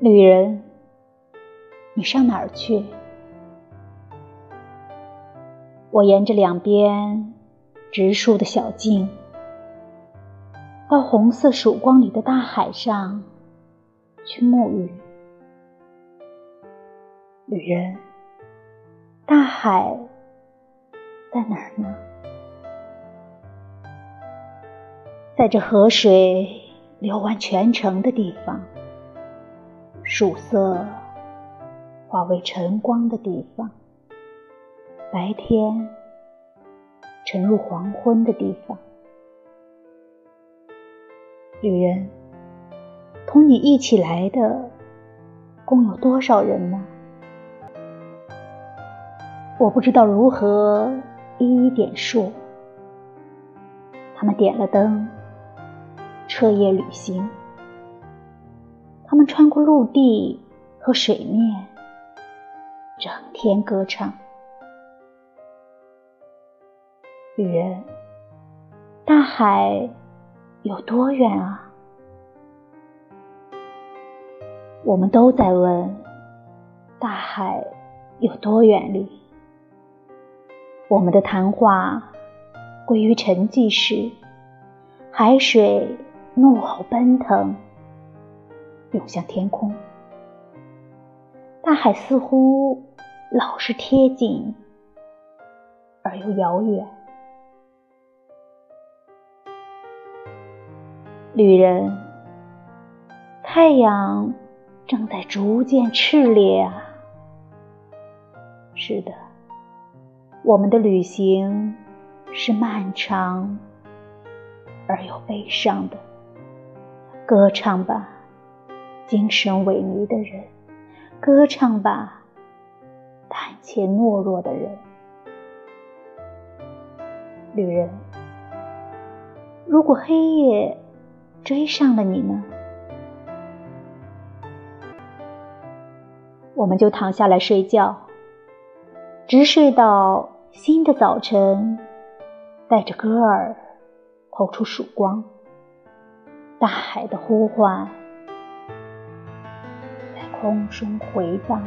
旅人，你上哪儿去？我沿着两边直树的小径，到红色曙光里的大海上去沐浴。旅人，大海在哪儿呢？在这河水流完全城的地方，曙色化为晨光的地方。白天沉入黄昏的地方，旅人，同你一起来的共有多少人呢？我不知道如何一一点数。他们点了灯，彻夜旅行；他们穿过陆地和水面，整天歌唱。旅人，大海有多远啊？我们都在问，大海有多远离？我们的谈话归于沉寂时，海水怒吼奔腾，涌向天空。大海似乎老是贴近，而又遥远。旅人，太阳正在逐渐炽烈啊！是的，我们的旅行是漫长而又悲伤的。歌唱吧，精神萎靡的人；歌唱吧，胆怯懦弱的人。旅人，如果黑夜……追上了你呢，我们就躺下来睡觉，直睡到新的早晨，带着歌儿透出曙光。大海的呼唤空中回荡。